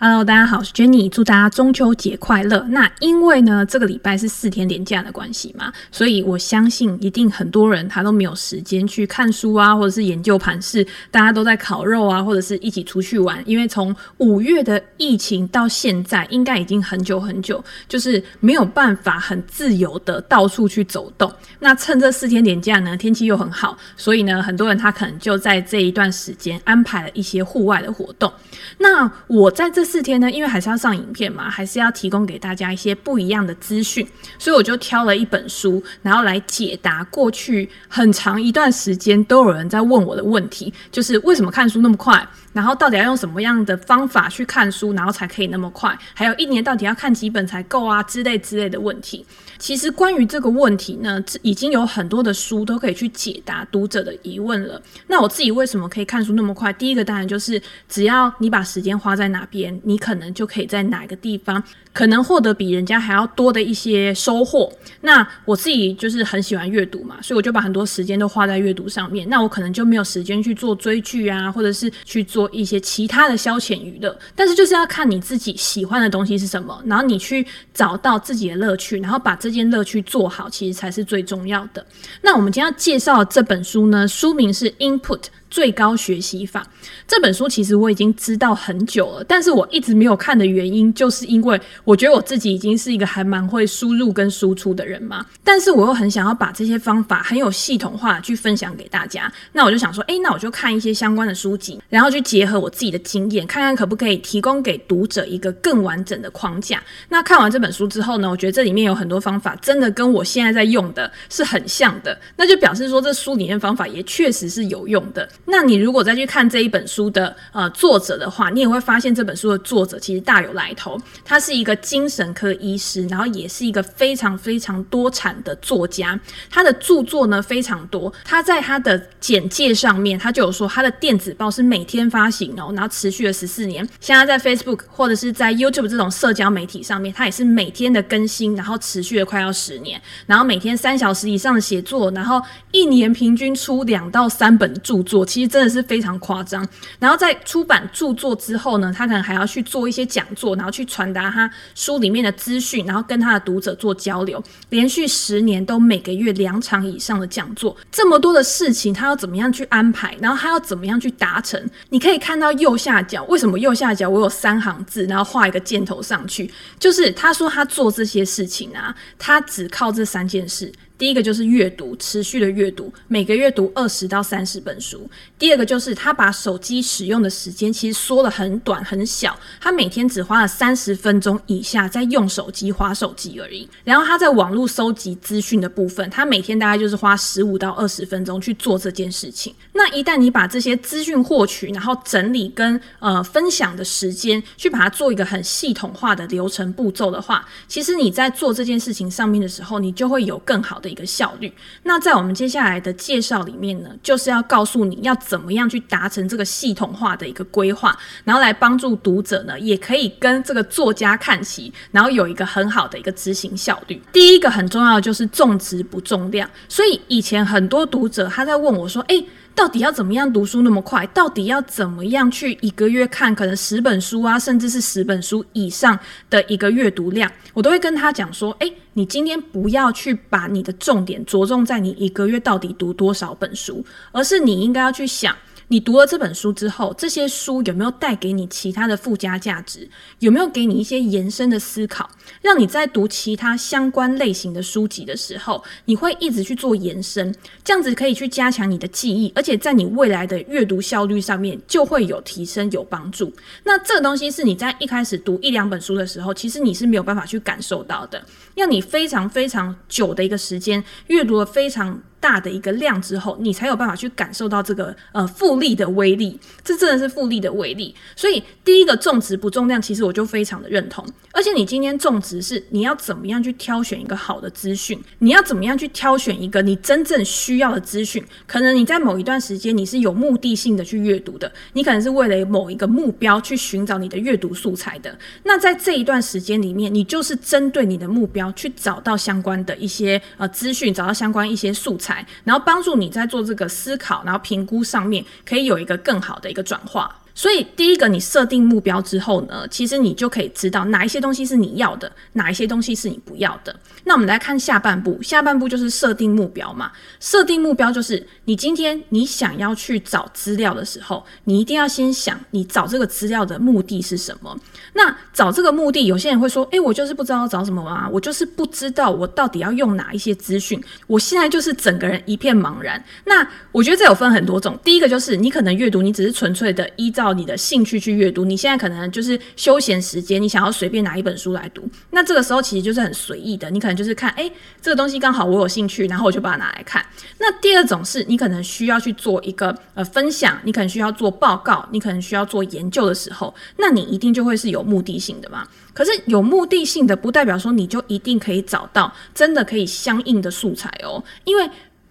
Hello，大家好，我是 Jenny，祝大家中秋节快乐。那因为呢，这个礼拜是四天连假的关系嘛，所以我相信一定很多人他都没有时间去看书啊，或者是研究盘势，大家都在烤肉啊，或者是一起出去玩。因为从五月的疫情到现在，应该已经很久很久，就是没有办法很自由的到处去走动。那趁这四天连假呢，天气又很好，所以呢，很多人他可能就在这一段时间安排了一些户外的活动。那我在这四天呢，因为还是要上影片嘛，还是要提供给大家一些不一样的资讯，所以我就挑了一本书，然后来解答过去很长一段时间都有人在问我的问题，就是为什么看书那么快，然后到底要用什么样的方法去看书，然后才可以那么快，还有一年到底要看几本才够啊之类之类的问题。其实关于这个问题呢，已经有很多的书都可以去解答读者的疑问了。那我自己为什么可以看书那么快？第一个当然就是只要你把时间花在哪边，你可能就可以在哪个地方，可能获得比人家还要多的一些收获。那我自己就是很喜欢阅读嘛，所以我就把很多时间都花在阅读上面。那我可能就没有时间去做追剧啊，或者是去做一些其他的消遣娱乐。但是就是要看你自己喜欢的东西是什么，然后你去找到自己的乐趣，然后把这这件乐趣做好，其实才是最重要的。那我们今天要介绍的这本书呢，书名是《Input》。最高学习法这本书其实我已经知道很久了，但是我一直没有看的原因，就是因为我觉得我自己已经是一个还蛮会输入跟输出的人嘛，但是我又很想要把这些方法很有系统化去分享给大家，那我就想说，诶，那我就看一些相关的书籍，然后去结合我自己的经验，看看可不可以提供给读者一个更完整的框架。那看完这本书之后呢，我觉得这里面有很多方法真的跟我现在在用的是很像的，那就表示说这书里面方法也确实是有用的。那你如果再去看这一本书的呃作者的话，你也会发现这本书的作者其实大有来头。他是一个精神科医师，然后也是一个非常非常多产的作家。他的著作呢非常多。他在他的简介上面，他就有说他的电子报是每天发行哦，然后持续了十四年。现在在 Facebook 或者是在 YouTube 这种社交媒体上面，他也是每天的更新，然后持续了快要十年。然后每天三小时以上的写作，然后一年平均出两到三本著作。其实。真的是非常夸张。然后在出版著作之后呢，他可能还要去做一些讲座，然后去传达他书里面的资讯，然后跟他的读者做交流。连续十年都每个月两场以上的讲座，这么多的事情，他要怎么样去安排？然后他要怎么样去达成？你可以看到右下角，为什么右下角我有三行字，然后画一个箭头上去？就是他说他做这些事情啊，他只靠这三件事。第一个就是阅读，持续的阅读，每个月读二十到三十本书。第二个就是他把手机使用的时间其实缩得很短很小，他每天只花了三十分钟以下在用手机划手机而已。然后他在网络收集资讯的部分，他每天大概就是花十五到二十分钟去做这件事情。那一旦你把这些资讯获取，然后整理跟呃分享的时间，去把它做一个很系统化的流程步骤的话，其实你在做这件事情上面的时候，你就会有更好的。一个效率。那在我们接下来的介绍里面呢，就是要告诉你要怎么样去达成这个系统化的一个规划，然后来帮助读者呢，也可以跟这个作家看齐，然后有一个很好的一个执行效率。第一个很重要的就是重质不重量。所以以前很多读者他在问我说：“诶……到底要怎么样读书那么快？到底要怎么样去一个月看可能十本书啊，甚至是十本书以上的一个阅读量？我都会跟他讲说：诶，你今天不要去把你的重点着重在你一个月到底读多少本书，而是你应该要去想。你读了这本书之后，这些书有没有带给你其他的附加价值？有没有给你一些延伸的思考，让你在读其他相关类型的书籍的时候，你会一直去做延伸，这样子可以去加强你的记忆，而且在你未来的阅读效率上面就会有提升、有帮助。那这个东西是你在一开始读一两本书的时候，其实你是没有办法去感受到的，要你非常非常久的一个时间阅读了非常。大的一个量之后，你才有办法去感受到这个呃复利的威力，这真的是复利的威力。所以第一个种植不重量，其实我就非常的认同。而且你今天种植是你要怎么样去挑选一个好的资讯，你要怎么样去挑选一个你真正需要的资讯。可能你在某一段时间你是有目的性的去阅读的，你可能是为了某一个目标去寻找你的阅读素材的。那在这一段时间里面，你就是针对你的目标去找到相关的一些呃资讯，找到相关一些素材。然后帮助你在做这个思考，然后评估上面可以有一个更好的一个转化。所以，第一个，你设定目标之后呢，其实你就可以知道哪一些东西是你要的，哪一些东西是你不要的。那我们来看下半部，下半部就是设定目标嘛。设定目标就是你今天你想要去找资料的时候，你一定要先想你找这个资料的目的是什么。那找这个目的，有些人会说，诶，我就是不知道找什么啊，我就是不知道我到底要用哪一些资讯，我现在就是整个人一片茫然。那我觉得这有分很多种，第一个就是你可能阅读，你只是纯粹的依照。你的兴趣去阅读，你现在可能就是休闲时间，你想要随便拿一本书来读，那这个时候其实就是很随意的，你可能就是看，诶，这个东西刚好我有兴趣，然后我就把它拿来看。那第二种是你可能需要去做一个呃分享，你可能需要做报告，你可能需要做研究的时候，那你一定就会是有目的性的嘛。可是有目的性的不代表说你就一定可以找到真的可以相应的素材哦，因为。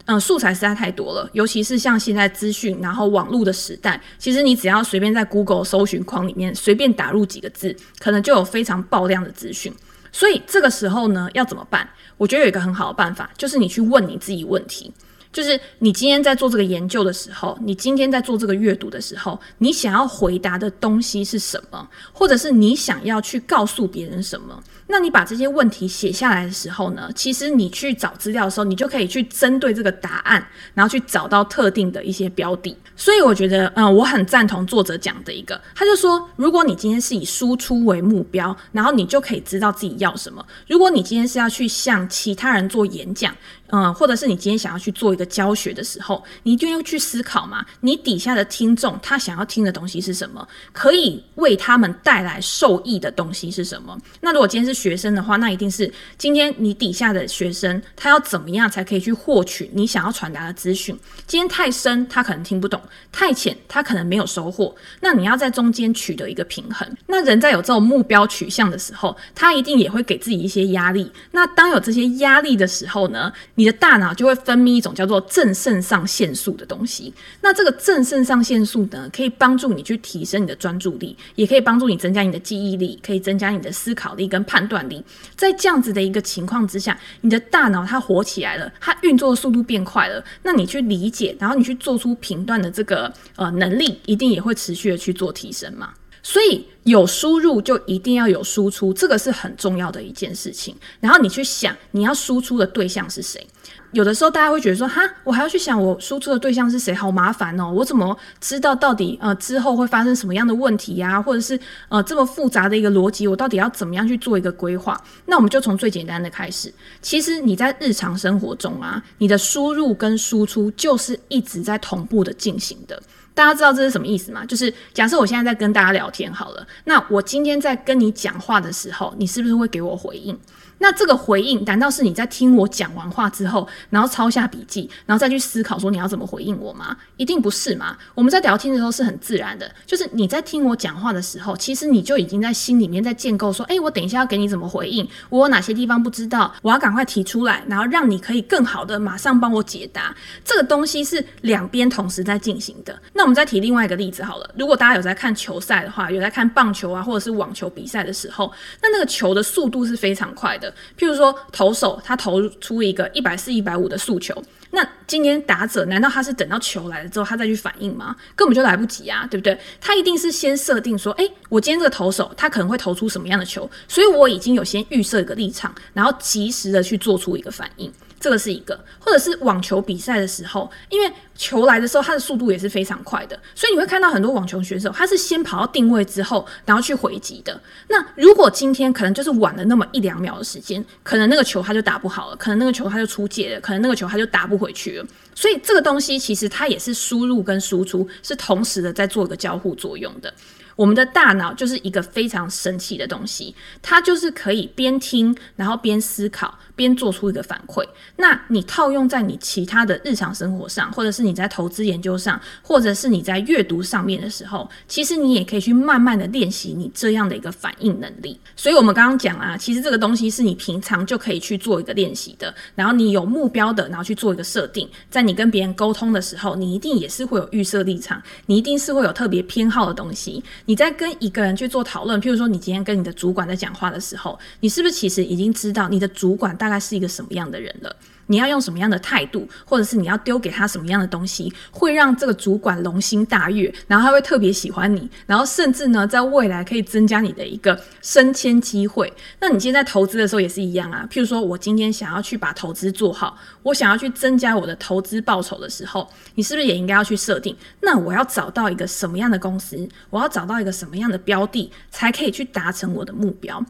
嗯，素材实在太多了，尤其是像现在资讯然后网络的时代，其实你只要随便在 Google 搜寻框里面随便打入几个字，可能就有非常爆量的资讯。所以这个时候呢，要怎么办？我觉得有一个很好的办法，就是你去问你自己问题。就是你今天在做这个研究的时候，你今天在做这个阅读的时候，你想要回答的东西是什么？或者是你想要去告诉别人什么？那你把这些问题写下来的时候呢，其实你去找资料的时候，你就可以去针对这个答案，然后去找到特定的一些标的。所以我觉得，嗯，我很赞同作者讲的一个，他就说，如果你今天是以输出为目标，然后你就可以知道自己要什么。如果你今天是要去向其他人做演讲，嗯，或者是你今天想要去做一个教学的时候，你一定要去思考嘛，你底下的听众他想要听的东西是什么，可以为他们带来受益的东西是什么？那如果今天是学生的话，那一定是今天你底下的学生他要怎么样才可以去获取你想要传达的资讯？今天太深，他可能听不懂；太浅，他可能没有收获。那你要在中间取得一个平衡。那人在有这种目标取向的时候，他一定也会给自己一些压力。那当有这些压力的时候呢，你的大脑就会分泌一种叫做正肾上腺素的东西。那这个正肾上腺素呢，可以帮助你去提升你的专注力，也可以帮助你增加你的记忆力，可以增加你的思考力跟判断力。在这样子的一个情况之下，你的大脑它活起来了，它运作的速度变快了。那你去理解，然后你去做出评断的这个呃能力，一定也会持续的去做提升嘛。所以有输入就一定要有输出，这个是很重要的一件事情。然后你去想，你要输出的对象是谁？有的时候大家会觉得说，哈，我还要去想我输出的对象是谁，好麻烦哦。我怎么知道到底呃之后会发生什么样的问题呀？或者是呃这么复杂的一个逻辑，我到底要怎么样去做一个规划？那我们就从最简单的开始。其实你在日常生活中啊，你的输入跟输出就是一直在同步的进行的。大家知道这是什么意思吗？就是假设我现在在跟大家聊天好了，那我今天在跟你讲话的时候，你是不是会给我回应？那这个回应，难道是你在听我讲完话之后，然后抄下笔记，然后再去思考说你要怎么回应我吗？一定不是嘛。我们在聊天的时候是很自然的，就是你在听我讲话的时候，其实你就已经在心里面在建构说，诶，我等一下要给你怎么回应，我有哪些地方不知道，我要赶快提出来，然后让你可以更好的马上帮我解答。这个东西是两边同时在进行的。那我们再提另外一个例子好了，如果大家有在看球赛的话，有在看棒球啊，或者是网球比赛的时候，那那个球的速度是非常快的。譬如说，投手他投出一个一百四、一百五的诉求，那今天打者难道他是等到球来了之后他再去反应吗？根本就来不及啊，对不对？他一定是先设定说，诶，我今天这个投手他可能会投出什么样的球，所以我已经有先预设一个立场，然后及时的去做出一个反应。这个是一个，或者是网球比赛的时候，因为球来的时候，它的速度也是非常快的，所以你会看到很多网球选手，他是先跑到定位之后，然后去回击的。那如果今天可能就是晚了那么一两秒的时间，可能那个球他就打不好了，可能那个球他就出界了，可能那个球他就打不回去了。所以这个东西其实它也是输入跟输出是同时的在做一个交互作用的。我们的大脑就是一个非常神奇的东西，它就是可以边听，然后边思考，边做出一个反馈。那你套用在你其他的日常生活上，或者是你在投资研究上，或者是你在阅读上面的时候，其实你也可以去慢慢的练习你这样的一个反应能力。所以，我们刚刚讲啊，其实这个东西是你平常就可以去做一个练习的。然后你有目标的，然后去做一个设定，在你跟别人沟通的时候，你一定也是会有预设立场，你一定是会有特别偏好的东西。你在跟一个人去做讨论，譬如说你今天跟你的主管在讲话的时候，你是不是其实已经知道你的主管大概是一个什么样的人了？你要用什么样的态度，或者是你要丢给他什么样的东西，会让这个主管龙心大悦，然后他会特别喜欢你，然后甚至呢，在未来可以增加你的一个升迁机会。那你今天在投资的时候也是一样啊，譬如说我今天想要去把投资做好，我想要去增加我的投资报酬的时候，你是不是也应该要去设定？那我要找到一个什么样的公司？我要找到一个什么样的标的，才可以去达成我的目标？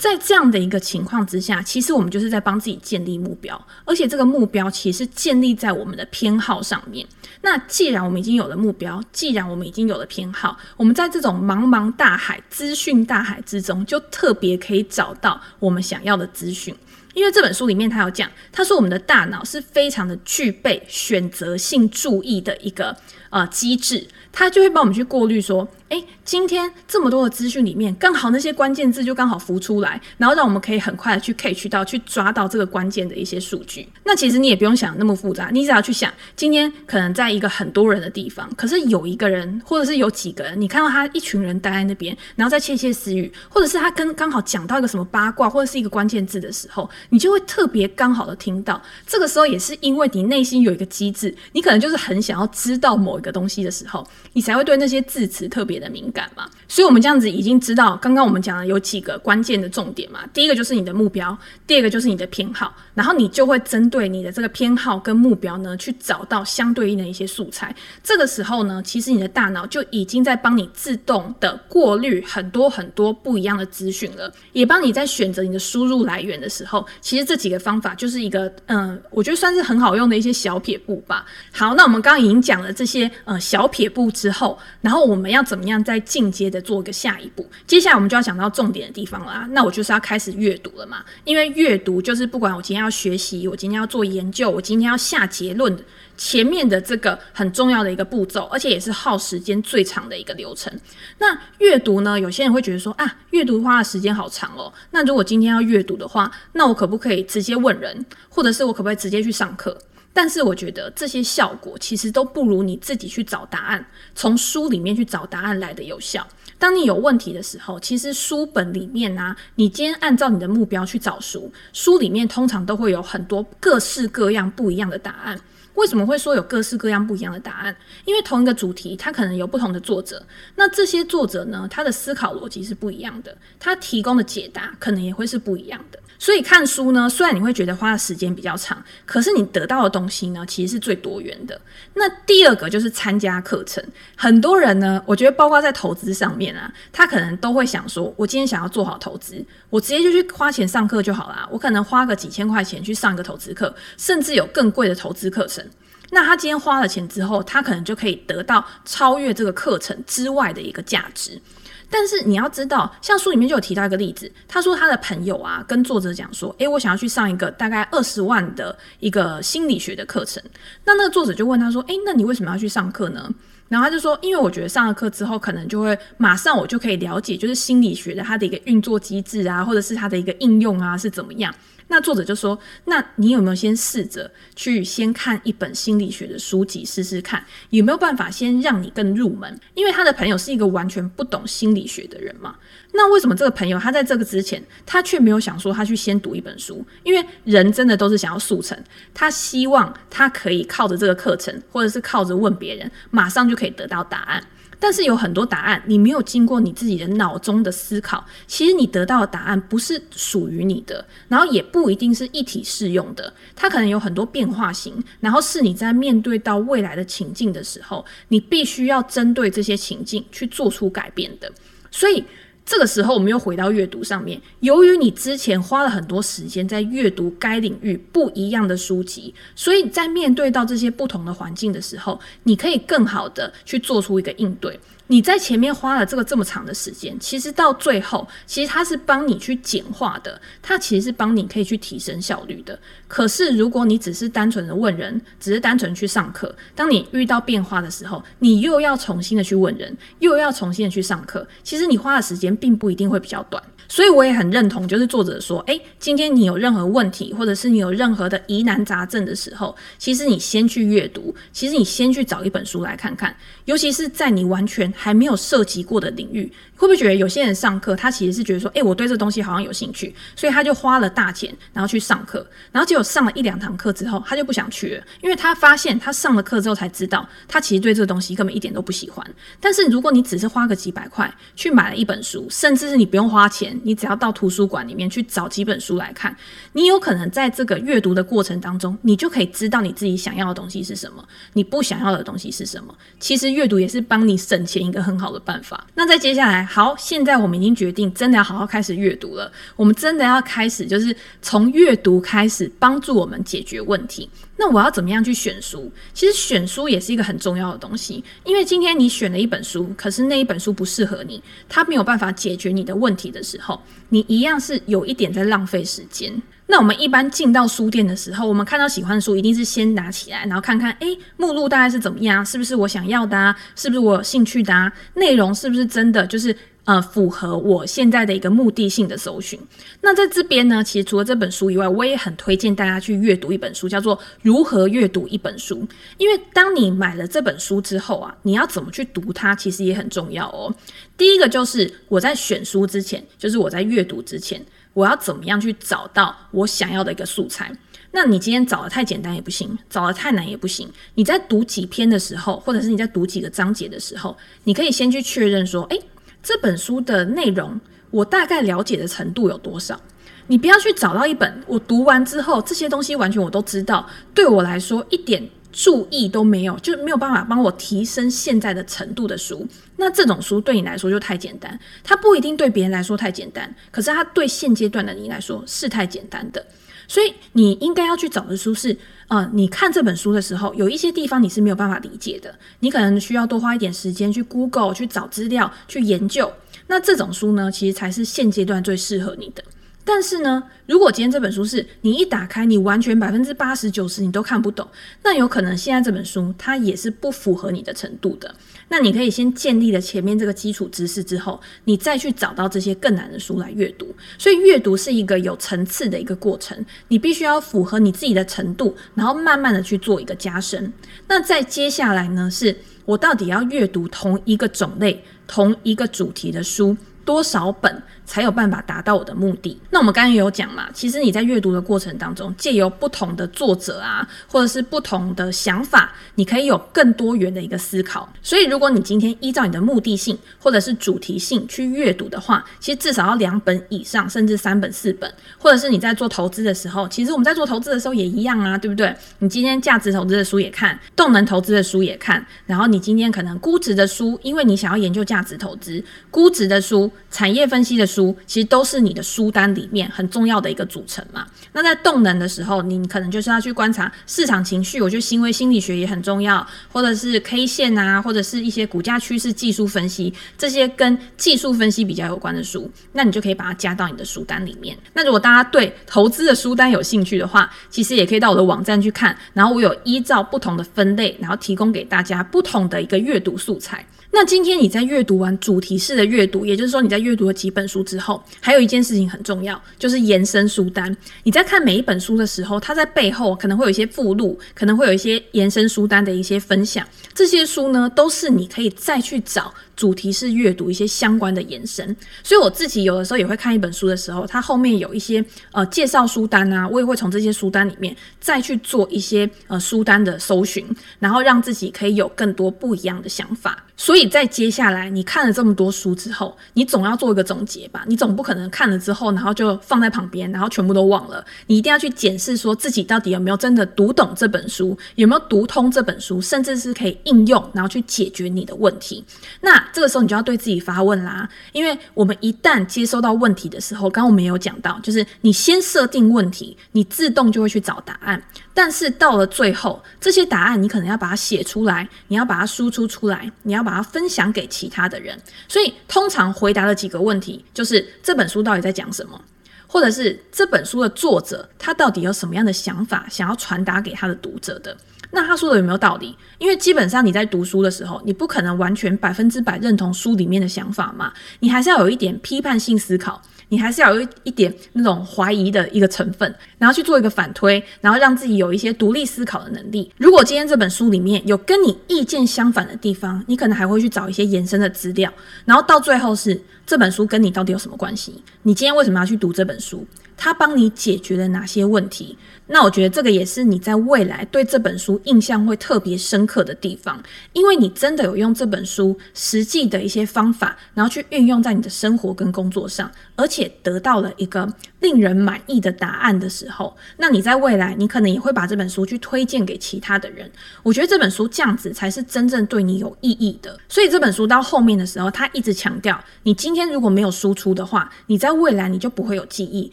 在这样的一个情况之下，其实我们就是在帮自己建立目标，而且这个目标其实建立在我们的偏好上面。那既然我们已经有了目标，既然我们已经有了偏好，我们在这种茫茫大海、资讯大海之中，就特别可以找到我们想要的资讯。因为这本书里面他有讲，他说我们的大脑是非常的具备选择性注意的一个呃机制，他就会帮我们去过滤说。诶，今天这么多的资讯里面，刚好那些关键字就刚好浮出来，然后让我们可以很快的去 catch 到、去抓到这个关键的一些数据。那其实你也不用想那么复杂，你只要去想，今天可能在一个很多人的地方，可是有一个人，或者是有几个人，你看到他一群人待在那边，然后在窃窃私语，或者是他跟刚好讲到一个什么八卦，或者是一个关键字的时候，你就会特别刚好的听到。这个时候也是因为你内心有一个机制，你可能就是很想要知道某个东西的时候，你才会对那些字词特别的敏感嘛，所以我们这样子已经知道，刚刚我们讲的有几个关键的重点嘛。第一个就是你的目标，第二个就是你的偏好，然后你就会针对你的这个偏好跟目标呢，去找到相对应的一些素材。这个时候呢，其实你的大脑就已经在帮你自动的过滤很多很多不一样的资讯了，也帮你在选择你的输入来源的时候，其实这几个方法就是一个嗯，我觉得算是很好用的一些小撇步吧。好，那我们刚刚已经讲了这些呃小撇步之后，然后我们要怎么样再进阶的做一个下一步，接下来我们就要讲到重点的地方了啊。那我就是要开始阅读了嘛，因为阅读就是不管我今天要学习，我今天要做研究，我今天要下结论，前面的这个很重要的一个步骤，而且也是耗时间最长的一个流程。那阅读呢，有些人会觉得说啊，阅读花的时间好长哦。那如果今天要阅读的话，那我可不可以直接问人，或者是我可不可以直接去上课？但是我觉得这些效果其实都不如你自己去找答案，从书里面去找答案来的有效。当你有问题的时候，其实书本里面呢、你今天按照你的目标去找书，书里面通常都会有很多各式各样不一样的答案。为什么会说有各式各样不一样的答案？因为同一个主题，它可能有不同的作者，那这些作者呢，他的思考逻辑是不一样的，他提供的解答可能也会是不一样的。所以看书呢，虽然你会觉得花的时间比较长，可是你得到的东西呢，其实是最多元的。那第二个就是参加课程，很多人呢，我觉得包括在投资上面啊，他可能都会想说，我今天想要做好投资，我直接就去花钱上课就好啦。我可能花个几千块钱去上一个投资课，甚至有更贵的投资课程。那他今天花了钱之后，他可能就可以得到超越这个课程之外的一个价值。但是你要知道，像书里面就有提到一个例子，他说他的朋友啊跟作者讲说，诶，我想要去上一个大概二十万的一个心理学的课程。那那个作者就问他说，诶，那你为什么要去上课呢？然后他就说，因为我觉得上了课之后，可能就会马上我就可以了解，就是心理学的它的一个运作机制啊，或者是它的一个应用啊是怎么样。那作者就说：“那你有没有先试着去先看一本心理学的书籍试试看，有没有办法先让你更入门？因为他的朋友是一个完全不懂心理学的人嘛。那为什么这个朋友他在这个之前，他却没有想说他去先读一本书？因为人真的都是想要速成，他希望他可以靠着这个课程，或者是靠着问别人，马上就可以得到答案。”但是有很多答案，你没有经过你自己的脑中的思考，其实你得到的答案不是属于你的，然后也不一定是一体适用的，它可能有很多变化型，然后是你在面对到未来的情境的时候，你必须要针对这些情境去做出改变的，所以。这个时候，我们又回到阅读上面。由于你之前花了很多时间在阅读该领域不一样的书籍，所以在面对到这些不同的环境的时候，你可以更好的去做出一个应对。你在前面花了这个这么长的时间，其实到最后，其实它是帮你去简化的，它其实是帮你可以去提升效率的。可是如果你只是单纯的问人，只是单纯去上课，当你遇到变化的时候，你又要重新的去问人，又要重新的去上课，其实你花的时间并不一定会比较短。所以我也很认同，就是作者说，诶，今天你有任何问题，或者是你有任何的疑难杂症的时候，其实你先去阅读，其实你先去找一本书来看看，尤其是在你完全还没有涉及过的领域。会不会觉得有些人上课，他其实是觉得说，诶，我对这东西好像有兴趣，所以他就花了大钱，然后去上课，然后结果上了一两堂课之后，他就不想去了，因为他发现他上了课之后才知道，他其实对这个东西根本一点都不喜欢。但是如果你只是花个几百块去买了一本书，甚至是你不用花钱，你只要到图书馆里面去找几本书来看，你有可能在这个阅读的过程当中，你就可以知道你自己想要的东西是什么，你不想要的东西是什么。其实阅读也是帮你省钱一个很好的办法。那再接下来。好，现在我们已经决定，真的要好好开始阅读了。我们真的要开始，就是从阅读开始帮助我们解决问题。那我要怎么样去选书？其实选书也是一个很重要的东西，因为今天你选了一本书，可是那一本书不适合你，它没有办法解决你的问题的时候，你一样是有一点在浪费时间。那我们一般进到书店的时候，我们看到喜欢的书，一定是先拿起来，然后看看，诶，目录大概是怎么样，是不是我想要的啊？是不是我有兴趣的啊？内容是不是真的就是呃符合我现在的一个目的性的搜寻？那在这边呢，其实除了这本书以外，我也很推荐大家去阅读一本书，叫做《如何阅读一本书》。因为当你买了这本书之后啊，你要怎么去读它，其实也很重要哦。第一个就是我在选书之前，就是我在阅读之前。我要怎么样去找到我想要的一个素材？那你今天找的太简单也不行，找的太难也不行。你在读几篇的时候，或者是你在读几个章节的时候，你可以先去确认说，诶，这本书的内容我大概了解的程度有多少？你不要去找到一本我读完之后这些东西完全我都知道，对我来说一点注意都没有，就没有办法帮我提升现在的程度的书。那这种书对你来说就太简单，它不一定对别人来说太简单，可是它对现阶段的你来说是太简单的。所以你应该要去找的书是，呃，你看这本书的时候，有一些地方你是没有办法理解的，你可能需要多花一点时间去 Google 去找资料去研究。那这种书呢，其实才是现阶段最适合你的。但是呢，如果今天这本书是你一打开，你完全百分之八十九十你都看不懂，那有可能现在这本书它也是不符合你的程度的。那你可以先建立了前面这个基础知识之后，你再去找到这些更难的书来阅读。所以阅读是一个有层次的一个过程，你必须要符合你自己的程度，然后慢慢的去做一个加深。那再接下来呢，是我到底要阅读同一个种类、同一个主题的书多少本？才有办法达到我的目的。那我们刚刚也有讲嘛，其实你在阅读的过程当中，借由不同的作者啊，或者是不同的想法，你可以有更多元的一个思考。所以，如果你今天依照你的目的性或者是主题性去阅读的话，其实至少要两本以上，甚至三本、四本。或者是你在做投资的时候，其实我们在做投资的时候也一样啊，对不对？你今天价值投资的书也看，动能投资的书也看，然后你今天可能估值的书，因为你想要研究价值投资，估值的书、产业分析的书。书其实都是你的书单里面很重要的一个组成嘛。那在动能的时候，你可能就是要去观察市场情绪，我觉得行为心理学也很重要，或者是 K 线啊，或者是一些股价趋势技术分析，这些跟技术分析比较有关的书，那你就可以把它加到你的书单里面。那如果大家对投资的书单有兴趣的话，其实也可以到我的网站去看，然后我有依照不同的分类，然后提供给大家不同的一个阅读素材。那今天你在阅读完主题式的阅读，也就是说你在阅读了几本书之后，还有一件事情很重要，就是延伸书单。你在看每一本书的时候，它在背后可能会有一些附录，可能会有一些延伸书单的一些分享。这些书呢，都是你可以再去找主题式阅读一些相关的延伸。所以我自己有的时候也会看一本书的时候，它后面有一些呃介绍书单啊，我也会从这些书单里面再去做一些呃书单的搜寻，然后让自己可以有更多不一样的想法。所以在接下来，你看了这么多书之后，你总要做一个总结吧？你总不可能看了之后，然后就放在旁边，然后全部都忘了。你一定要去检视，说自己到底有没有真的读懂这本书，有没有读通这本书，甚至是可以应用，然后去解决你的问题。那这个时候，你就要对自己发问啦。因为我们一旦接收到问题的时候，刚刚我们也有讲到，就是你先设定问题，你自动就会去找答案。但是到了最后，这些答案你可能要把它写出来，你要把它输出出来，你要把它分享给其他的人。所以，通常回答的几个问题，就是这本书到底在讲什么？或者是这本书的作者他到底有什么样的想法想要传达给他的读者的。那他说的有没有道理？因为基本上你在读书的时候，你不可能完全百分之百认同书里面的想法嘛，你还是要有一点批判性思考，你还是要有一点那种怀疑的一个成分，然后去做一个反推，然后让自己有一些独立思考的能力。如果今天这本书里面有跟你意见相反的地方，你可能还会去找一些延伸的资料，然后到最后是这本书跟你到底有什么关系？你今天为什么要去读这本书？它帮你解决了哪些问题？那我觉得这个也是你在未来对这本书印象会特别深刻的地方，因为你真的有用这本书实际的一些方法，然后去运用在你的生活跟工作上，而且得到了一个令人满意的答案的时候，那你在未来你可能也会把这本书去推荐给其他的人。我觉得这本书这样子才是真正对你有意义的。所以这本书到后面的时候，他一直强调，你今天如果没有输出的话，你在未来你就不会有记忆。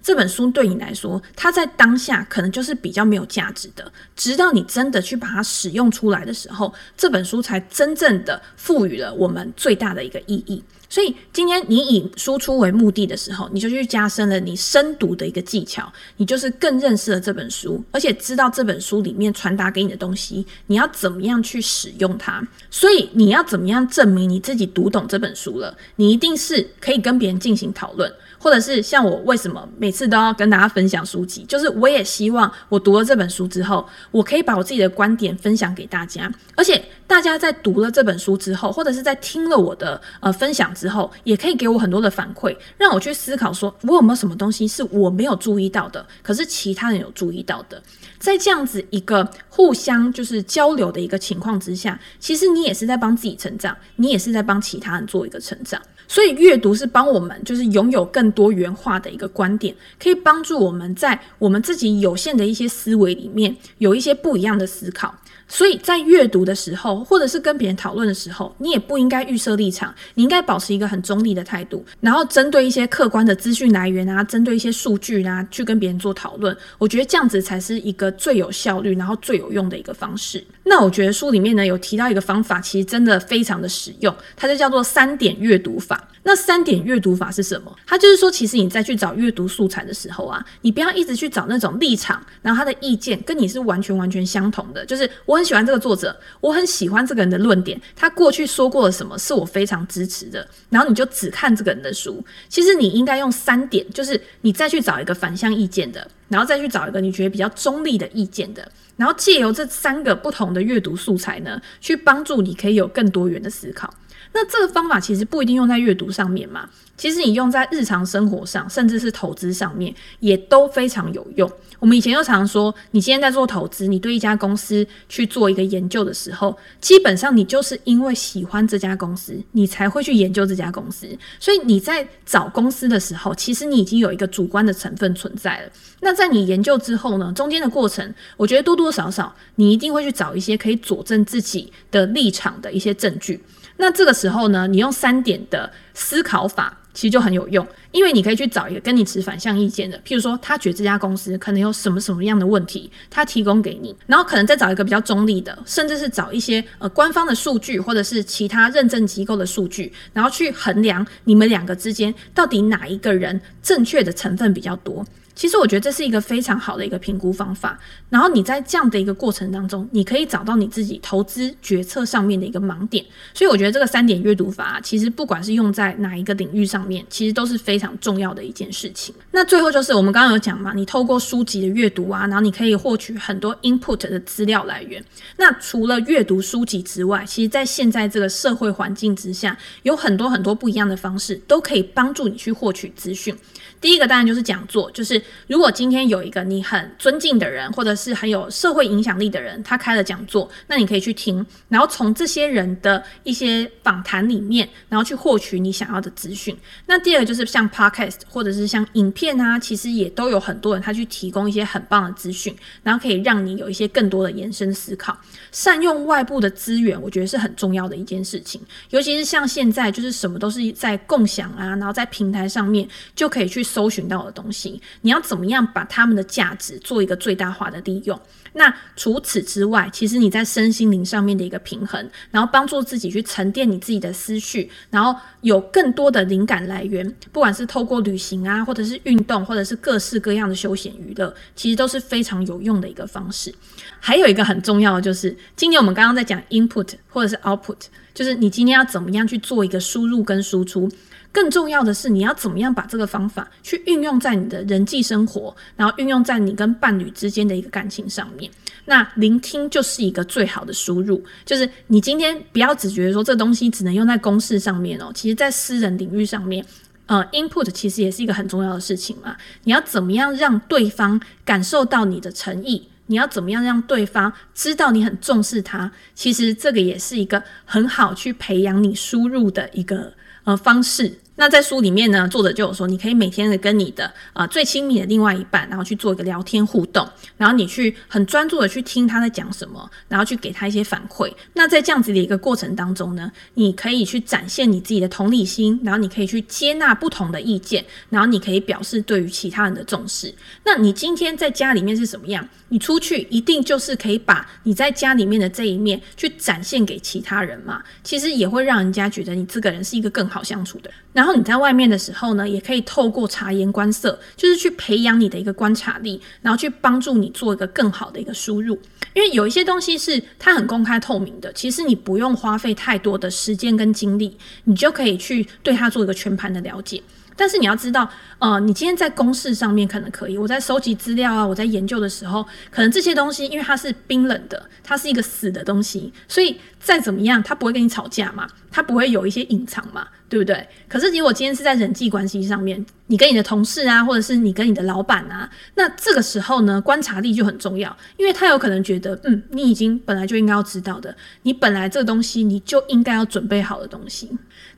这本书对你来说，它在当下可能。就是比较没有价值的，直到你真的去把它使用出来的时候，这本书才真正的赋予了我们最大的一个意义。所以今天你以输出为目的的时候，你就去加深了你深读的一个技巧，你就是更认识了这本书，而且知道这本书里面传达给你的东西，你要怎么样去使用它。所以你要怎么样证明你自己读懂这本书了？你一定是可以跟别人进行讨论。或者是像我为什么每次都要跟大家分享书籍，就是我也希望我读了这本书之后，我可以把我自己的观点分享给大家，而且大家在读了这本书之后，或者是在听了我的呃分享之后，也可以给我很多的反馈，让我去思考说我有没有什么东西是我没有注意到的，可是其他人有注意到的，在这样子一个互相就是交流的一个情况之下，其实你也是在帮自己成长，你也是在帮其他人做一个成长。所以阅读是帮我们，就是拥有更多元化的一个观点，可以帮助我们在我们自己有限的一些思维里面，有一些不一样的思考。所以在阅读的时候，或者是跟别人讨论的时候，你也不应该预设立场，你应该保持一个很中立的态度，然后针对一些客观的资讯来源啊，针对一些数据啊，去跟别人做讨论。我觉得这样子才是一个最有效率，然后最有用的一个方式。那我觉得书里面呢有提到一个方法，其实真的非常的实用，它就叫做三点阅读法。那三点阅读法是什么？它就是说，其实你在去找阅读素材的时候啊，你不要一直去找那种立场，然后他的意见跟你是完全完全相同的。就是我很喜欢这个作者，我很喜欢这个人的论点，他过去说过了什么是我非常支持的，然后你就只看这个人的书。其实你应该用三点，就是你再去找一个反向意见的，然后再去找一个你觉得比较中立的意见的，然后借由这三个不同的阅读素材呢，去帮助你可以有更多元的思考。那这个方法其实不一定用在阅读上面嘛，其实你用在日常生活上，甚至是投资上面，也都非常有用。我们以前就常说，你今天在做投资，你对一家公司去做一个研究的时候，基本上你就是因为喜欢这家公司，你才会去研究这家公司。所以你在找公司的时候，其实你已经有一个主观的成分存在了。那在你研究之后呢，中间的过程，我觉得多多少少你一定会去找一些可以佐证自己的立场的一些证据。那这个时候呢，你用三点的思考法，其实就很有用，因为你可以去找一个跟你持反向意见的，譬如说他觉得这家公司可能有什么什么样的问题，他提供给你，然后可能再找一个比较中立的，甚至是找一些呃官方的数据或者是其他认证机构的数据，然后去衡量你们两个之间到底哪一个人正确的成分比较多。其实我觉得这是一个非常好的一个评估方法，然后你在这样的一个过程当中，你可以找到你自己投资决策上面的一个盲点。所以我觉得这个三点阅读法，其实不管是用在哪一个领域上面，其实都是非常重要的一件事情。那最后就是我们刚刚有讲嘛，你透过书籍的阅读啊，然后你可以获取很多 input 的资料来源。那除了阅读书籍之外，其实在现在这个社会环境之下，有很多很多不一样的方式都可以帮助你去获取资讯。第一个当然就是讲座，就是如果今天有一个你很尊敬的人，或者是很有社会影响力的人，他开了讲座，那你可以去听，然后从这些人的一些访谈里面，然后去获取你想要的资讯。那第二个就是像 podcast 或者是像影片啊，其实也都有很多人他去提供一些很棒的资讯，然后可以让你有一些更多的延伸思考。善用外部的资源，我觉得是很重要的一件事情，尤其是像现在就是什么都是在共享啊，然后在平台上面就可以去。搜寻到的东西，你要怎么样把他们的价值做一个最大化的利用？那除此之外，其实你在身心灵上面的一个平衡，然后帮助自己去沉淀你自己的思绪，然后有更多的灵感来源，不管是透过旅行啊，或者是运动，或者是各式各样的休闲娱乐，其实都是非常有用的一个方式。还有一个很重要的就是，今年我们刚刚在讲 input 或者是 output，就是你今天要怎么样去做一个输入跟输出。更重要的是，你要怎么样把这个方法去运用在你的人际生活，然后运用在你跟伴侣之间的一个感情上面。那聆听就是一个最好的输入，就是你今天不要只觉得说这东西只能用在公事上面哦，其实在私人领域上面，呃，input 其实也是一个很重要的事情嘛。你要怎么样让对方感受到你的诚意？你要怎么样让对方知道你很重视他？其实这个也是一个很好去培养你输入的一个呃方式。那在书里面呢，作者就有说，你可以每天的跟你的呃最亲密的另外一半，然后去做一个聊天互动，然后你去很专注的去听他在讲什么，然后去给他一些反馈。那在这样子的一个过程当中呢，你可以去展现你自己的同理心，然后你可以去接纳不同的意见，然后你可以表示对于其他人的重视。那你今天在家里面是什么样？你出去一定就是可以把你在家里面的这一面去展现给其他人嘛？其实也会让人家觉得你这个人是一个更好相处的人。然后你在外面的时候呢，也可以透过察言观色，就是去培养你的一个观察力，然后去帮助你做一个更好的一个输入。因为有一些东西是它很公开透明的，其实你不用花费太多的时间跟精力，你就可以去对它做一个全盘的了解。但是你要知道，呃，你今天在公事上面可能可以，我在收集资料啊，我在研究的时候，可能这些东西因为它是冰冷的，它是一个死的东西，所以再怎么样，它不会跟你吵架嘛，它不会有一些隐藏嘛，对不对？可是如果今天是在人际关系上面，你跟你的同事啊，或者是你跟你的老板啊，那这个时候呢，观察力就很重要，因为他有可能觉得，嗯，你已经本来就应该要知道的，你本来这个东西你就应该要准备好的东西。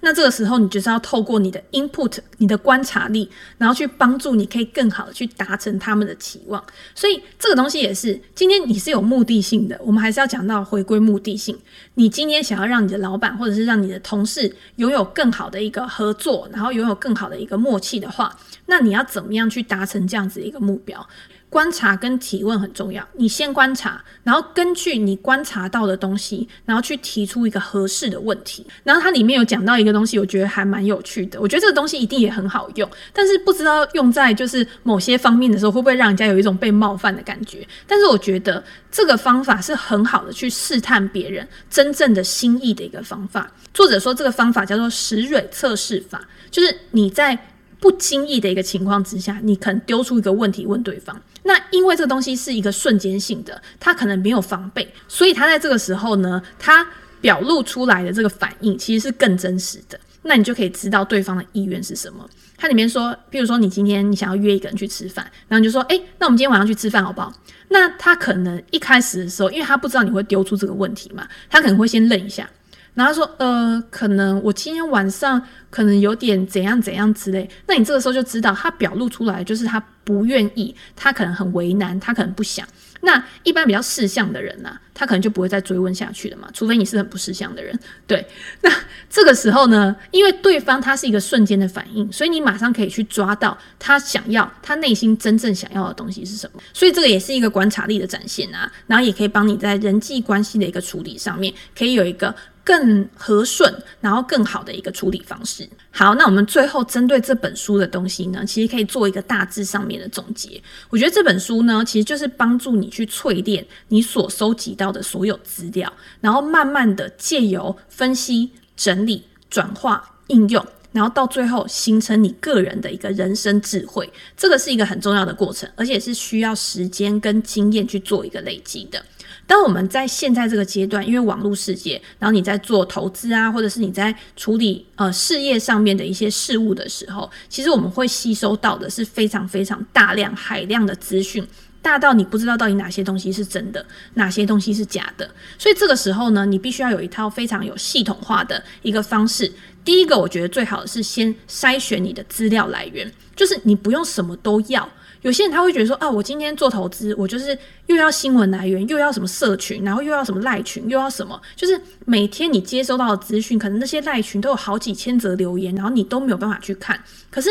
那这个时候，你就是要透过你的 input，你的观察力，然后去帮助你，可以更好的去达成他们的期望。所以这个东西也是，今天你是有目的性的，我们还是要讲到回归目的性。你今天想要让你的老板，或者是让你的同事拥有更好的一个合作，然后拥有更好的一个默契的话，那你要怎么样去达成这样子一个目标？观察跟提问很重要。你先观察，然后根据你观察到的东西，然后去提出一个合适的问题。然后它里面有讲到一个东西，我觉得还蛮有趣的。我觉得这个东西一定也很好用，但是不知道用在就是某些方面的时候，会不会让人家有一种被冒犯的感觉？但是我觉得这个方法是很好的去试探别人真正的心意的一个方法。作者说这个方法叫做石蕊测试法，就是你在。不经意的一个情况之下，你可能丢出一个问题问对方。那因为这个东西是一个瞬间性的，他可能没有防备，所以他在这个时候呢，他表露出来的这个反应其实是更真实的。那你就可以知道对方的意愿是什么。他里面说，譬如说你今天你想要约一个人去吃饭，然后你就说，诶，那我们今天晚上去吃饭好不好？那他可能一开始的时候，因为他不知道你会丢出这个问题嘛，他可能会先愣一下。然后说，呃，可能我今天晚上可能有点怎样怎样之类。那你这个时候就知道，他表露出来就是他不愿意，他可能很为难，他可能不想。那一般比较识相的人呢、他可能就不会再追问下去了嘛，除非你是很不识相的人。对，那这个时候呢，因为对方他是一个瞬间的反应，所以你马上可以去抓到他想要，他内心真正想要的东西是什么。所以这个也是一个观察力的展现啊，然后也可以帮你在人际关系的一个处理上面，可以有一个。更和顺，然后更好的一个处理方式。好，那我们最后针对这本书的东西呢，其实可以做一个大致上面的总结。我觉得这本书呢，其实就是帮助你去淬炼你所收集到的所有资料，然后慢慢的借由分析、整理、转化、应用，然后到最后形成你个人的一个人生智慧。这个是一个很重要的过程，而且是需要时间跟经验去做一个累积的。当我们在现在这个阶段，因为网络世界，然后你在做投资啊，或者是你在处理呃事业上面的一些事物的时候，其实我们会吸收到的是非常非常大量海量的资讯，大到你不知道到底哪些东西是真的，哪些东西是假的。所以这个时候呢，你必须要有一套非常有系统化的一个方式。第一个，我觉得最好的是先筛选你的资料来源，就是你不用什么都要。有些人他会觉得说啊，我今天做投资，我就是又要新闻来源，又要什么社群，然后又要什么赖群，又要什么，就是每天你接收到的资讯，可能那些赖群都有好几千则留言，然后你都没有办法去看。可是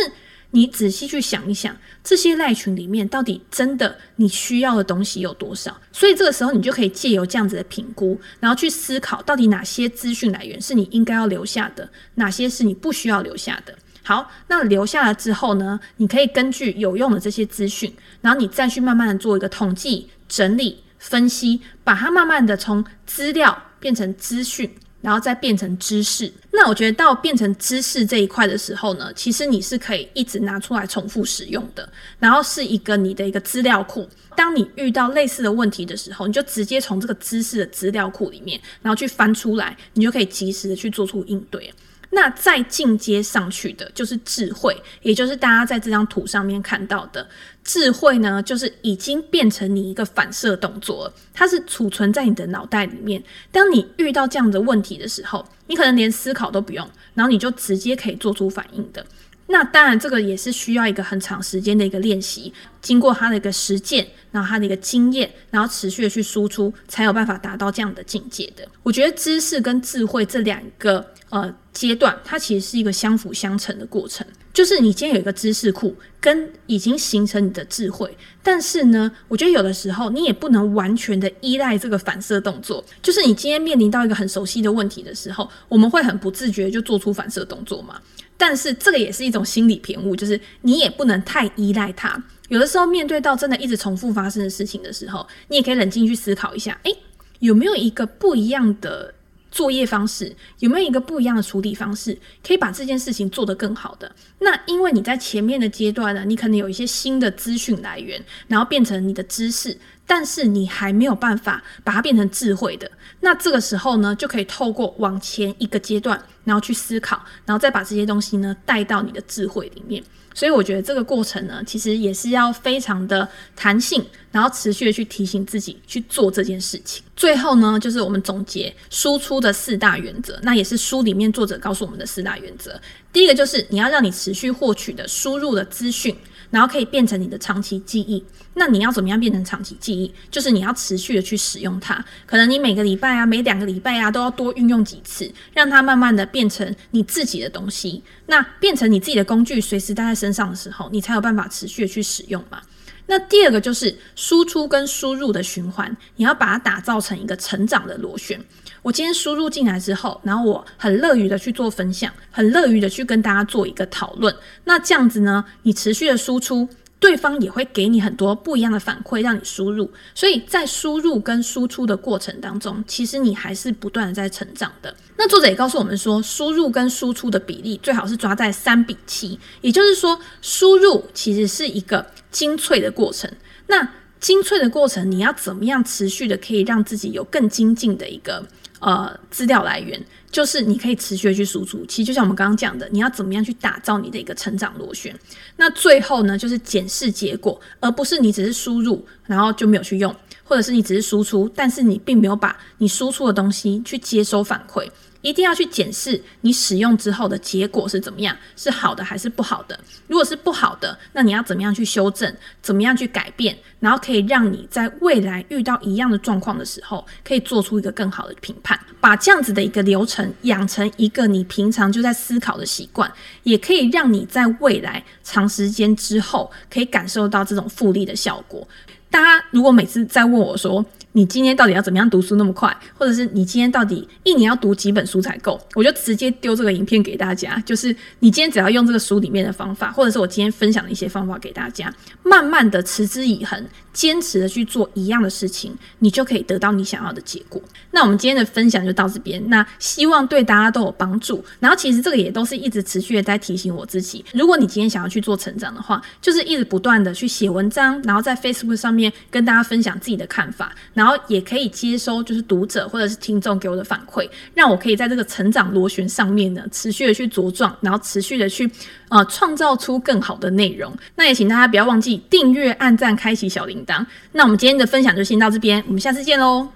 你仔细去想一想，这些赖群里面到底真的你需要的东西有多少？所以这个时候你就可以借由这样子的评估，然后去思考到底哪些资讯来源是你应该要留下的，哪些是你不需要留下的。好，那留下来之后呢，你可以根据有用的这些资讯，然后你再去慢慢的做一个统计、整理、分析，把它慢慢的从资料变成资讯。然后再变成知识，那我觉得到变成知识这一块的时候呢，其实你是可以一直拿出来重复使用的，然后是一个你的一个资料库。当你遇到类似的问题的时候，你就直接从这个知识的资料库里面，然后去翻出来，你就可以及时的去做出应对。那再进阶上去的就是智慧，也就是大家在这张图上面看到的智慧呢，就是已经变成你一个反射动作了，它是储存在你的脑袋里面。当你遇到这样的问题的时候，你可能连思考都不用，然后你就直接可以做出反应的。那当然，这个也是需要一个很长时间的一个练习，经过他的一个实践，然后他的一个经验，然后持续的去输出，才有办法达到这样的境界的。我觉得知识跟智慧这两个。呃，阶段它其实是一个相辅相成的过程，就是你今天有一个知识库，跟已经形成你的智慧，但是呢，我觉得有的时候你也不能完全的依赖这个反射动作，就是你今天面临到一个很熟悉的问题的时候，我们会很不自觉就做出反射动作嘛，但是这个也是一种心理偏误，就是你也不能太依赖它，有的时候面对到真的一直重复发生的事情的时候，你也可以冷静去思考一下，诶，有没有一个不一样的作业方式，有没有一个不一样的处理方式，可以把这件事情做得更好的？那因为你在前面的阶段呢，你可能有一些新的资讯来源，然后变成你的知识，但是你还没有办法把它变成智慧的。那这个时候呢，就可以透过往前一个阶段，然后去思考，然后再把这些东西呢带到你的智慧里面。所以我觉得这个过程呢，其实也是要非常的弹性，然后持续的去提醒自己去做这件事情。最后呢，就是我们总结输出的四大原则，那也是书里面作者告诉我们的四大原则。第一个就是你要让你持续获取的输入的资讯。然后可以变成你的长期记忆，那你要怎么样变成长期记忆？就是你要持续的去使用它，可能你每个礼拜啊，每两个礼拜啊，都要多运用几次，让它慢慢的变成你自己的东西。那变成你自己的工具，随时带在身上的时候，你才有办法持续的去使用嘛。那第二个就是输出跟输入的循环，你要把它打造成一个成长的螺旋。我今天输入进来之后，然后我很乐于的去做分享，很乐于的去跟大家做一个讨论。那这样子呢，你持续的输出，对方也会给你很多不一样的反馈，让你输入。所以在输入跟输出的过程当中，其实你还是不断的在成长的。那作者也告诉我们说，输入跟输出的比例最好是抓在三比七，也就是说，输入其实是一个精粹的过程。那精粹的过程，你要怎么样持续的可以让自己有更精进的一个？呃，资料来源就是你可以持续的去输出。其实就像我们刚刚讲的，你要怎么样去打造你的一个成长螺旋？那最后呢，就是检视结果，而不是你只是输入，然后就没有去用，或者是你只是输出，但是你并没有把你输出的东西去接收反馈。一定要去检视你使用之后的结果是怎么样，是好的还是不好的？如果是不好的，那你要怎么样去修正？怎么样去改变？然后可以让你在未来遇到一样的状况的时候，可以做出一个更好的评判。把这样子的一个流程养成一个你平常就在思考的习惯，也可以让你在未来长时间之后可以感受到这种复利的效果。大家如果每次在问我说，你今天到底要怎么样读书那么快？或者是你今天到底一年要读几本书才够？我就直接丢这个影片给大家，就是你今天只要用这个书里面的方法，或者是我今天分享的一些方法给大家，慢慢的持之以恒，坚持的去做一样的事情，你就可以得到你想要的结果。那我们今天的分享就到这边，那希望对大家都有帮助。然后其实这个也都是一直持续的在提醒我自己，如果你今天想要去做成长的话，就是一直不断的去写文章，然后在 Facebook 上面跟大家分享自己的看法。然后也可以接收，就是读者或者是听众给我的反馈，让我可以在这个成长螺旋上面呢，持续的去茁壮，然后持续的去啊创造出更好的内容。那也请大家不要忘记订阅、按赞、开启小铃铛。那我们今天的分享就先到这边，我们下次见喽。